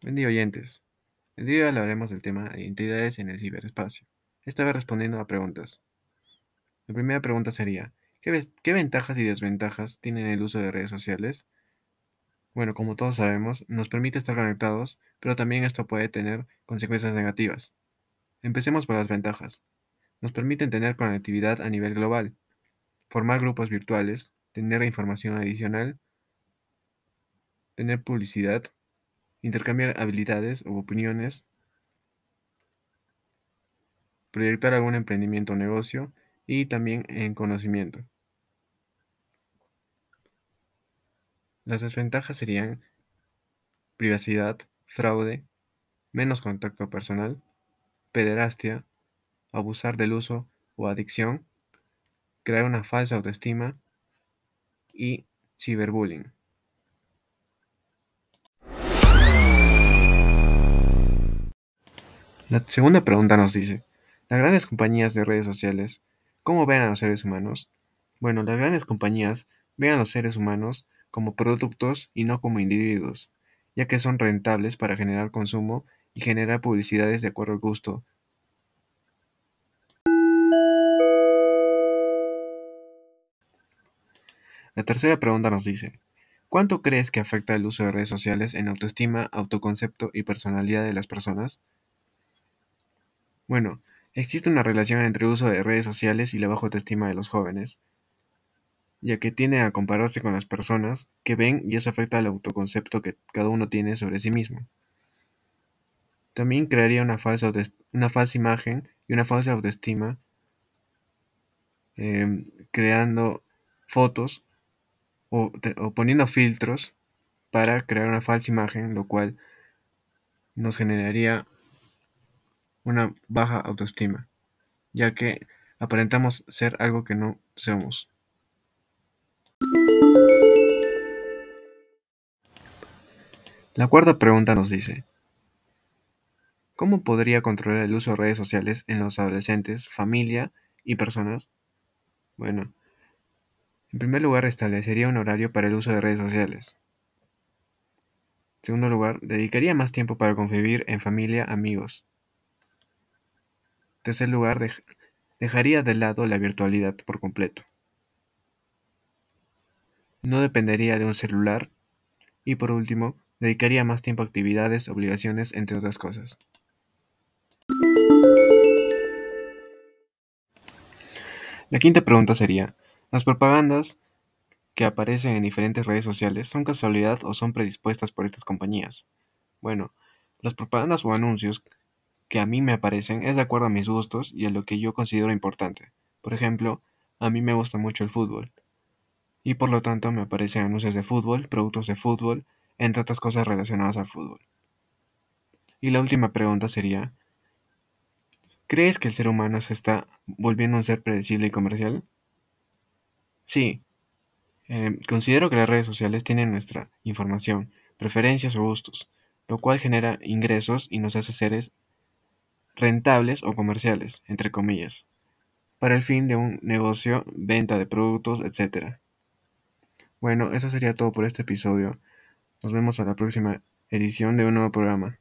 Día, oyentes. El día de hoy hablaremos del tema de identidades en el ciberespacio. Esta vez respondiendo a preguntas. La primera pregunta sería, ¿qué, qué ventajas y desventajas tiene el uso de redes sociales? Bueno, como todos sabemos, nos permite estar conectados, pero también esto puede tener consecuencias negativas. Empecemos por las ventajas. Nos permiten tener conectividad a nivel global, formar grupos virtuales, tener información adicional, tener publicidad, intercambiar habilidades o opiniones, proyectar algún emprendimiento o negocio y también en conocimiento. Las desventajas serían privacidad, fraude, menos contacto personal, pederastia, abusar del uso o adicción, crear una falsa autoestima y ciberbullying. La segunda pregunta nos dice, ¿las grandes compañías de redes sociales cómo ven a los seres humanos? Bueno, las grandes compañías ven a los seres humanos como productos y no como individuos, ya que son rentables para generar consumo y generar publicidades de acuerdo al gusto. La tercera pregunta nos dice, ¿cuánto crees que afecta el uso de redes sociales en autoestima, autoconcepto y personalidad de las personas? Bueno, existe una relación entre el uso de redes sociales y la baja autoestima de los jóvenes, ya que tiende a compararse con las personas que ven y eso afecta al autoconcepto que cada uno tiene sobre sí mismo. También crearía una falsa, una falsa imagen y una falsa autoestima, em, creando fotos o poniendo filtros para crear una falsa imagen, lo cual nos generaría una baja autoestima, ya que aparentamos ser algo que no somos. La cuarta pregunta nos dice, ¿cómo podría controlar el uso de redes sociales en los adolescentes, familia y personas? Bueno, en primer lugar establecería un horario para el uso de redes sociales. En segundo lugar, dedicaría más tiempo para convivir en familia, amigos tercer lugar, dejaría de lado la virtualidad por completo. No dependería de un celular. Y por último, dedicaría más tiempo a actividades, obligaciones, entre otras cosas. La quinta pregunta sería, ¿las propagandas que aparecen en diferentes redes sociales son casualidad o son predispuestas por estas compañías? Bueno, las propagandas o anuncios que a mí me aparecen es de acuerdo a mis gustos y a lo que yo considero importante. Por ejemplo, a mí me gusta mucho el fútbol. Y por lo tanto me aparecen anuncios de fútbol, productos de fútbol, entre otras cosas relacionadas al fútbol. Y la última pregunta sería, ¿crees que el ser humano se está volviendo un ser predecible y comercial? Sí. Eh, considero que las redes sociales tienen nuestra información, preferencias o gustos, lo cual genera ingresos y nos hace seres rentables o comerciales, entre comillas, para el fin de un negocio, venta de productos, etc. Bueno, eso sería todo por este episodio. Nos vemos a la próxima edición de un nuevo programa.